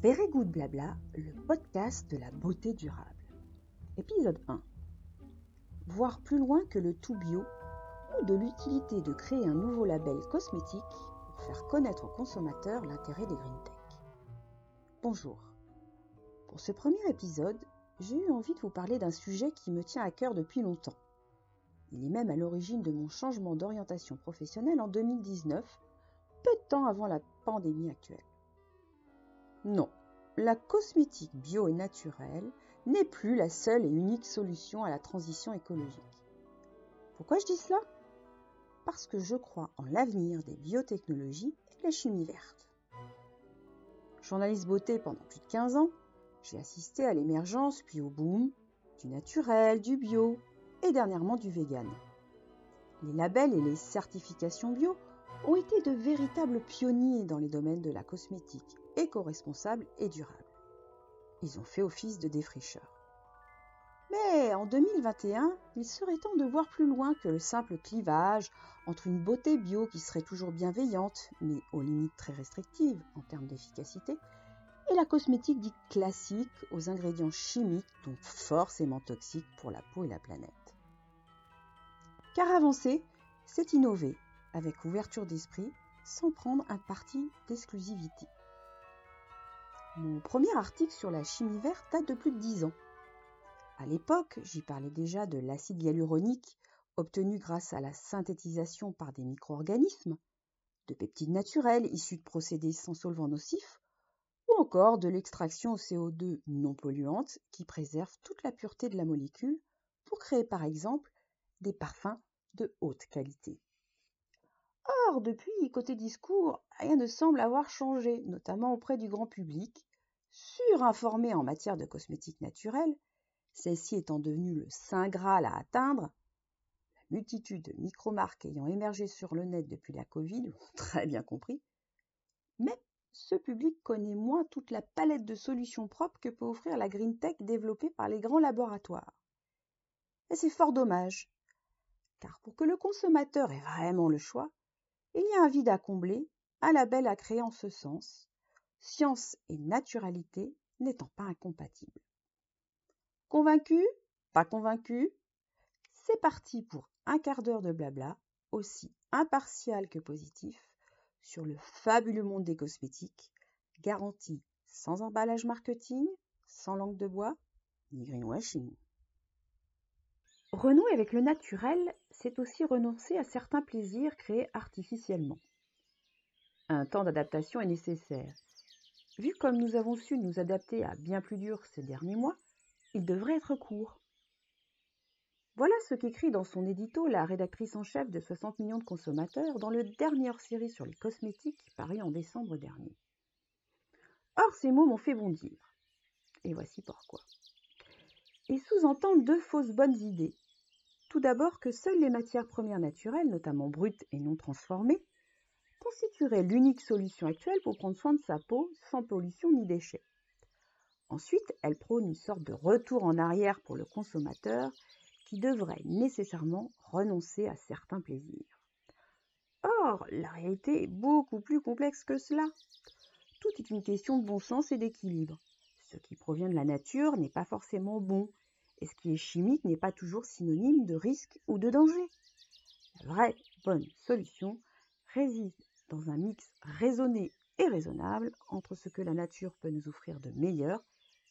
Very Good Blabla, le podcast de la beauté durable. Épisode 1. Voir plus loin que le tout bio ou de l'utilité de créer un nouveau label cosmétique pour faire connaître aux consommateurs l'intérêt des green tech. Bonjour. Pour ce premier épisode, j'ai eu envie de vous parler d'un sujet qui me tient à cœur depuis longtemps. Il est même à l'origine de mon changement d'orientation professionnelle en 2019, peu de temps avant la pandémie actuelle. Non, la cosmétique bio et naturelle n'est plus la seule et unique solution à la transition écologique. Pourquoi je dis cela? Parce que je crois en l'avenir des biotechnologies et de la chimie verte. Journaliste beauté pendant plus de 15 ans, j'ai assisté à l'émergence puis au boom du naturel, du bio et dernièrement du vegan. Les labels et les certifications bio ont été de véritables pionniers dans les domaines de la cosmétique, éco-responsable et durable. Ils ont fait office de défricheurs. Mais en 2021, il serait temps de voir plus loin que le simple clivage entre une beauté bio qui serait toujours bienveillante, mais aux limites très restrictives en termes d'efficacité, et la cosmétique dite classique aux ingrédients chimiques, donc forcément toxiques pour la peau et la planète. Car avancer, c'est innover, avec ouverture d'esprit, sans prendre un parti d'exclusivité. Mon premier article sur la chimie verte date de plus de 10 ans. À l'époque, j'y parlais déjà de l'acide hyaluronique obtenu grâce à la synthétisation par des micro-organismes, de peptides naturels issus de procédés sans solvants nocifs, ou encore de l'extraction au CO2 non polluante qui préserve toute la pureté de la molécule pour créer par exemple des parfums de haute qualité. Or, depuis, côté discours, rien ne semble avoir changé, notamment auprès du grand public, surinformé en matière de cosmétiques naturels, celle-ci étant devenue le saint Graal à atteindre, la multitude de micro-marques ayant émergé sur le net depuis la Covid très bien compris, mais ce public connaît moins toute la palette de solutions propres que peut offrir la green tech développée par les grands laboratoires. Et c'est fort dommage, car pour que le consommateur ait vraiment le choix, il y a un vide à combler, un label à créer en ce sens, science et naturalité n'étant pas incompatibles. Convaincu? Pas convaincu? C'est parti pour un quart d'heure de blabla, aussi impartial que positif, sur le fabuleux monde des cosmétiques, garanti sans emballage marketing, sans langue de bois, ni greenwashing. Renouer avec le naturel, c'est aussi renoncer à certains plaisirs créés artificiellement. Un temps d'adaptation est nécessaire. Vu comme nous avons su nous adapter à bien plus dur ces derniers mois, il devrait être court. Voilà ce qu'écrit dans son édito la rédactrice en chef de 60 millions de consommateurs dans le dernière série sur les cosmétiques paru en décembre dernier. Or, ces mots m'ont fait bondir. Et voici pourquoi et sous-entendent deux fausses bonnes idées. Tout d'abord que seules les matières premières naturelles, notamment brutes et non transformées, constitueraient l'unique solution actuelle pour prendre soin de sa peau sans pollution ni déchets. Ensuite, elle prône une sorte de retour en arrière pour le consommateur qui devrait nécessairement renoncer à certains plaisirs. Or, la réalité est beaucoup plus complexe que cela. Tout est une question de bon sens et d'équilibre. Ce qui provient de la nature n'est pas forcément bon, et ce qui est chimique n'est pas toujours synonyme de risque ou de danger. La vraie bonne solution réside dans un mix raisonné et raisonnable entre ce que la nature peut nous offrir de meilleur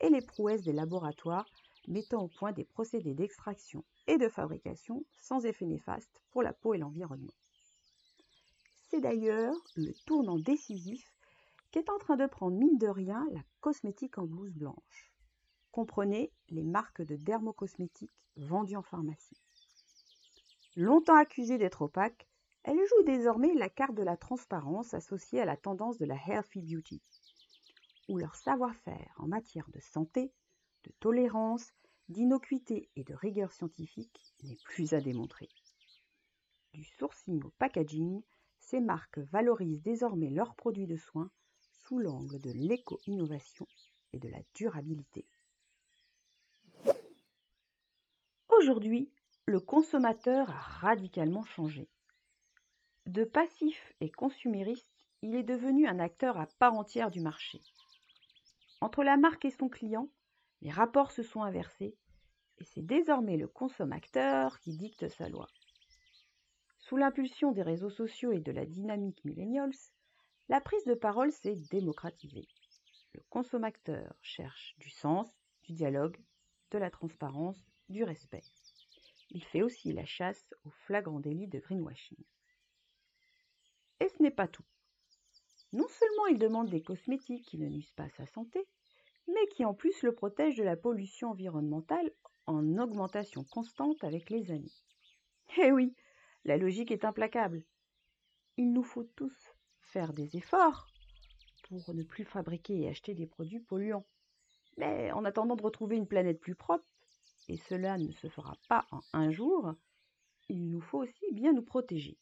et les prouesses des laboratoires mettant au point des procédés d'extraction et de fabrication sans effet néfaste pour la peau et l'environnement. C'est d'ailleurs le tournant décisif qu'est en train de prendre mine de rien la cosmétique en blouse blanche. Comprenez les marques de dermocosmétiques vendues en pharmacie. Longtemps accusée d'être opaque, elle joue désormais la carte de la transparence associée à la tendance de la healthy beauty, où leur savoir-faire en matière de santé, de tolérance, d'innocuité et de rigueur scientifique n'est plus à démontrer. Du sourcing au packaging, ces marques valorisent désormais leurs produits de soins sous l'angle de l'éco-innovation et de la durabilité. Aujourd'hui, le consommateur a radicalement changé. De passif et consumériste, il est devenu un acteur à part entière du marché. Entre la marque et son client, les rapports se sont inversés et c'est désormais le consommateur qui dicte sa loi. Sous l'impulsion des réseaux sociaux et de la dynamique millennials, la prise de parole s'est démocratisée. Le consommateur cherche du sens, du dialogue, de la transparence, respect. Il fait aussi la chasse au flagrant délit de greenwashing. Et ce n'est pas tout. Non seulement il demande des cosmétiques qui ne nuisent pas à sa santé, mais qui en plus le protègent de la pollution environnementale en augmentation constante avec les années. Eh oui, la logique est implacable. Il nous faut tous faire des efforts pour ne plus fabriquer et acheter des produits polluants. Mais en attendant de retrouver une planète plus propre, et cela ne se fera pas en un jour, il nous faut aussi bien nous protéger.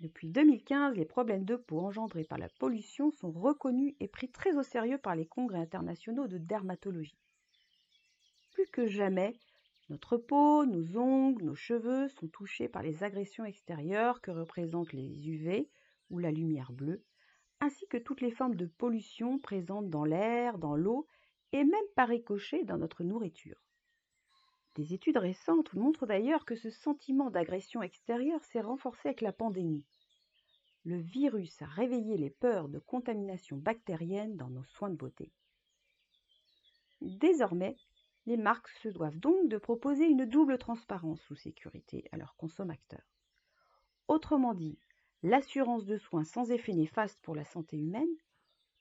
Depuis 2015, les problèmes de peau engendrés par la pollution sont reconnus et pris très au sérieux par les congrès internationaux de dermatologie. Plus que jamais, notre peau, nos ongles, nos cheveux sont touchés par les agressions extérieures que représentent les UV ou la lumière bleue, ainsi que toutes les formes de pollution présentes dans l'air, dans l'eau et même par ricochet dans notre nourriture. Des études récentes montrent d'ailleurs que ce sentiment d'agression extérieure s'est renforcé avec la pandémie. Le virus a réveillé les peurs de contamination bactérienne dans nos soins de beauté. Désormais, les marques se doivent donc de proposer une double transparence ou sécurité à leurs consommateurs. Autrement dit, l'assurance de soins sans effet néfaste pour la santé humaine,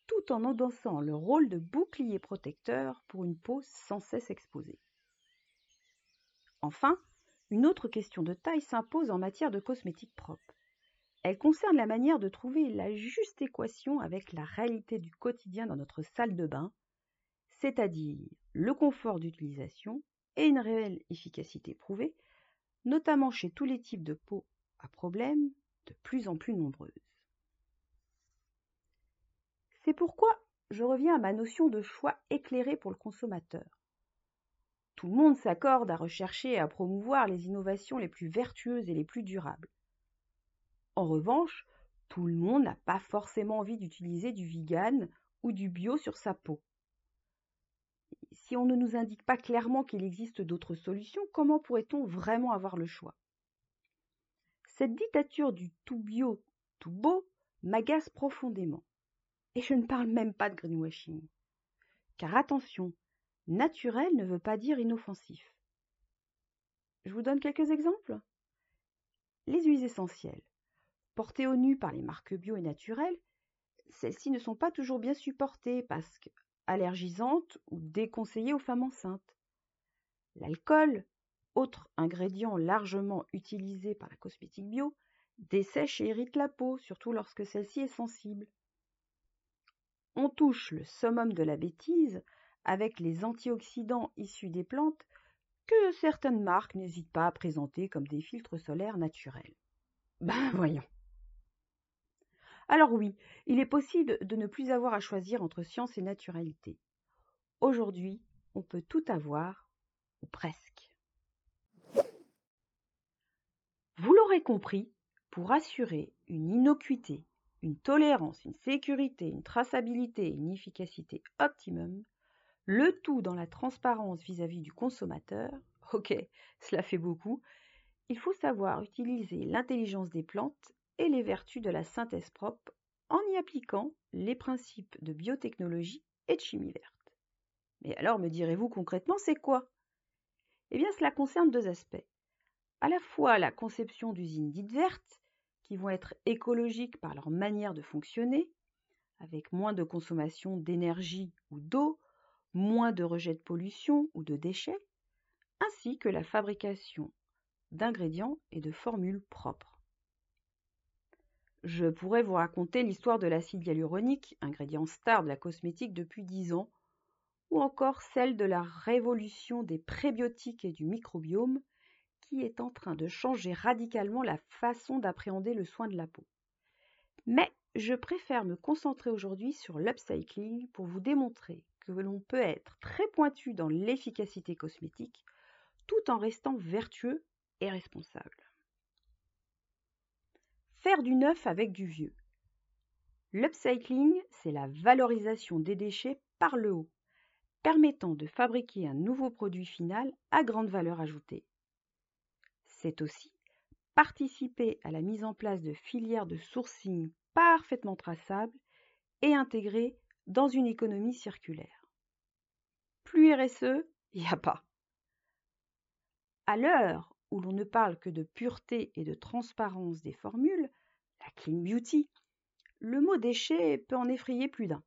tout en endossant le rôle de bouclier protecteur pour une peau sans cesse exposée. Enfin, une autre question de taille s'impose en matière de cosmétiques propres. Elle concerne la manière de trouver la juste équation avec la réalité du quotidien dans notre salle de bain, c'est-à-dire le confort d'utilisation et une réelle efficacité prouvée, notamment chez tous les types de peau à problème de plus en plus nombreuses. C'est pourquoi je reviens à ma notion de choix éclairé pour le consommateur. Tout le monde s'accorde à rechercher et à promouvoir les innovations les plus vertueuses et les plus durables. En revanche, tout le monde n'a pas forcément envie d'utiliser du vegan ou du bio sur sa peau. Si on ne nous indique pas clairement qu'il existe d'autres solutions, comment pourrait-on vraiment avoir le choix? Cette dictature du tout bio, tout beau m'agace profondément. Et je ne parle même pas de greenwashing. Car attention, Naturel ne veut pas dire inoffensif. Je vous donne quelques exemples. Les huiles essentielles. Portées au nu par les marques bio et naturelles, celles-ci ne sont pas toujours bien supportées parce qu'allergisantes ou déconseillées aux femmes enceintes. L'alcool, autre ingrédient largement utilisé par la cosmétique bio, dessèche et irrite la peau, surtout lorsque celle-ci est sensible. On touche le summum de la bêtise avec les antioxydants issus des plantes que certaines marques n'hésitent pas à présenter comme des filtres solaires naturels. Ben voyons. Alors oui, il est possible de ne plus avoir à choisir entre science et naturalité. Aujourd'hui, on peut tout avoir, ou presque. Vous l'aurez compris, pour assurer une innocuité, une tolérance, une sécurité, une traçabilité et une efficacité optimum, le tout dans la transparence vis-à-vis du consommateur, ok, cela fait beaucoup, il faut savoir utiliser l'intelligence des plantes et les vertus de la synthèse propre en y appliquant les principes de biotechnologie et de chimie verte. Mais alors, me direz-vous concrètement, c'est quoi? Eh bien, cela concerne deux aspects. À la fois la conception d'usines dites vertes, qui vont être écologiques par leur manière de fonctionner, avec moins de consommation d'énergie ou d'eau, moins de rejets de pollution ou de déchets, ainsi que la fabrication d'ingrédients et de formules propres. Je pourrais vous raconter l'histoire de l'acide hyaluronique, ingrédient star de la cosmétique depuis dix ans, ou encore celle de la révolution des prébiotiques et du microbiome qui est en train de changer radicalement la façon d'appréhender le soin de la peau. Mais je préfère me concentrer aujourd'hui sur l'upcycling pour vous démontrer que l'on peut être très pointu dans l'efficacité cosmétique tout en restant vertueux et responsable. Faire du neuf avec du vieux. L'upcycling, c'est la valorisation des déchets par le haut, permettant de fabriquer un nouveau produit final à grande valeur ajoutée. C'est aussi participer à la mise en place de filières de sourcing parfaitement traçables et intégrées dans une économie circulaire. Plus RSE, il n'y a pas. À l'heure où l'on ne parle que de pureté et de transparence des formules, la clean beauty, le mot déchet peut en effrayer plus d'un.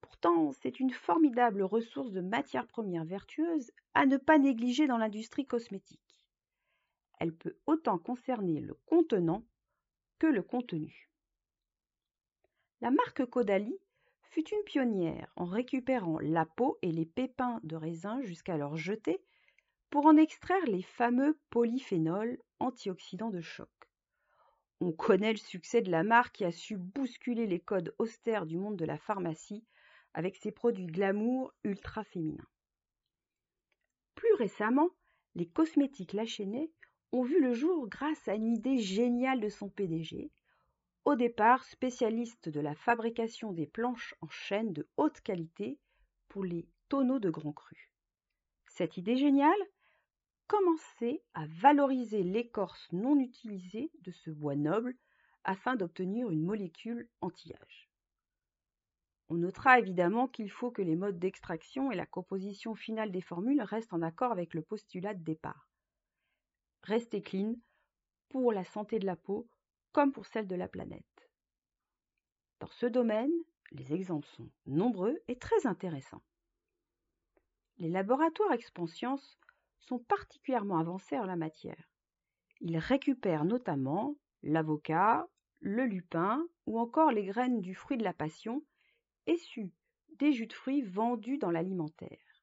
Pourtant, c'est une formidable ressource de matières premières vertueuses à ne pas négliger dans l'industrie cosmétique. Elle peut autant concerner le contenant que le contenu. La marque Caudalie fut une pionnière en récupérant la peau et les pépins de raisin jusqu'alors jetés pour en extraire les fameux polyphénols antioxydants de choc. On connaît le succès de la marque qui a su bousculer les codes austères du monde de la pharmacie avec ses produits glamour ultra féminins. Plus récemment, les cosmétiques Lachenay ont vu le jour grâce à une idée géniale de son PDG, au départ spécialiste de la fabrication des planches en chêne de haute qualité pour les tonneaux de grand cru. Cette idée géniale commencer à valoriser l'écorce non utilisée de ce bois noble afin d'obtenir une molécule anti-âge. On notera évidemment qu'il faut que les modes d'extraction et la composition finale des formules restent en accord avec le postulat de départ. Restez clean pour la santé de la peau comme pour celle de la planète. Dans ce domaine, les exemples sont nombreux et très intéressants. Les laboratoires Expanscience sont particulièrement avancés en la matière. Ils récupèrent notamment l'avocat, le lupin ou encore les graines du fruit de la passion issues des jus de fruits vendus dans l'alimentaire,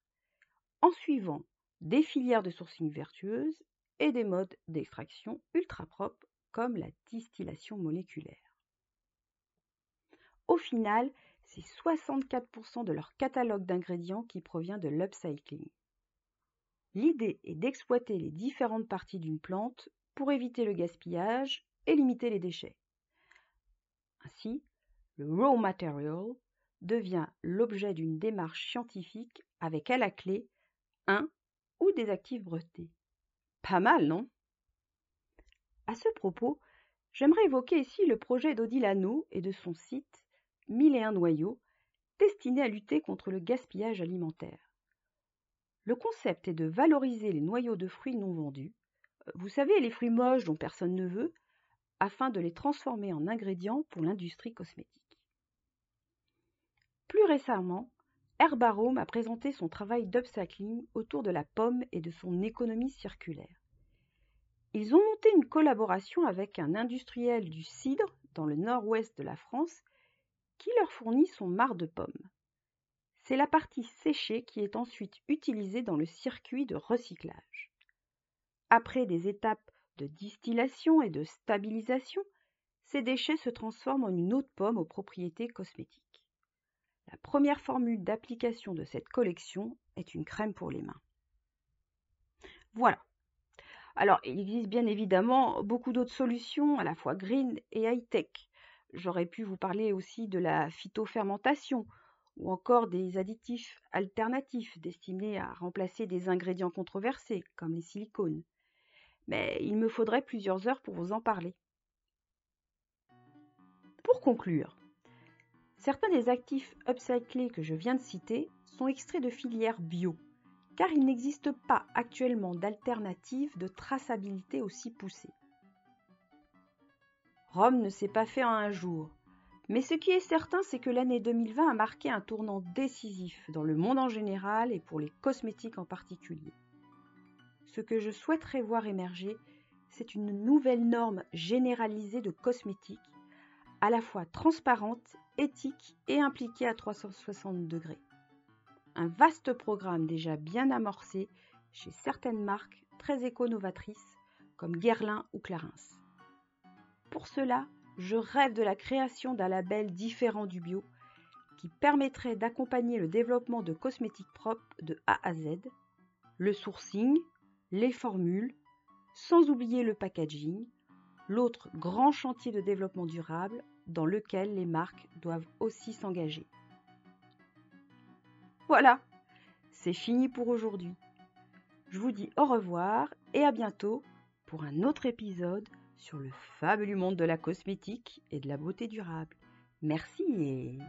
en suivant des filières de sourcing vertueuses et des modes d'extraction ultra propres comme la distillation moléculaire. Au final, c'est 64% de leur catalogue d'ingrédients qui provient de l'upcycling. L'idée est d'exploiter les différentes parties d'une plante pour éviter le gaspillage et limiter les déchets. Ainsi, le raw material devient l'objet d'une démarche scientifique avec à la clé un ou des actifs brevetés. Pas mal, non? À ce propos, j'aimerais évoquer ici le projet d'Odilano et de son site Mille et un noyaux, destiné à lutter contre le gaspillage alimentaire. Le concept est de valoriser les noyaux de fruits non vendus, euh, vous savez, les fruits moches dont personne ne veut, afin de les transformer en ingrédients pour l'industrie cosmétique. Plus récemment, Herbarome a présenté son travail d'upcycling autour de la pomme et de son économie circulaire. Ils ont monté une collaboration avec un industriel du cidre dans le nord-ouest de la France qui leur fournit son marc de pommes. C'est la partie séchée qui est ensuite utilisée dans le circuit de recyclage. Après des étapes de distillation et de stabilisation, ces déchets se transforment en une eau de pomme aux propriétés cosmétiques. La première formule d'application de cette collection est une crème pour les mains. Voilà. Alors, il existe bien évidemment beaucoup d'autres solutions, à la fois green et high-tech. J'aurais pu vous parler aussi de la phytofermentation, ou encore des additifs alternatifs destinés à remplacer des ingrédients controversés comme les silicones. Mais il me faudrait plusieurs heures pour vous en parler. Pour conclure, certains des actifs upcyclés que je viens de citer sont extraits de filières bio, car il n'existe pas actuellement d'alternative de traçabilité aussi poussée. Rome ne s'est pas fait en un jour, mais ce qui est certain, c'est que l'année 2020 a marqué un tournant décisif dans le monde en général et pour les cosmétiques en particulier. Ce que je souhaiterais voir émerger, c'est une nouvelle norme généralisée de cosmétiques, à la fois transparente, éthique et impliquée à 360 degrés. Un vaste programme déjà bien amorcé chez certaines marques très éco-novatrices comme Guerlain ou Clarins. Pour cela, je rêve de la création d'un label différent du bio qui permettrait d'accompagner le développement de cosmétiques propres de A à Z, le sourcing, les formules, sans oublier le packaging, l'autre grand chantier de développement durable dans lequel les marques doivent aussi s'engager. Voilà, c'est fini pour aujourd'hui. Je vous dis au revoir et à bientôt pour un autre épisode sur le fabuleux monde de la cosmétique et de la beauté durable. Merci et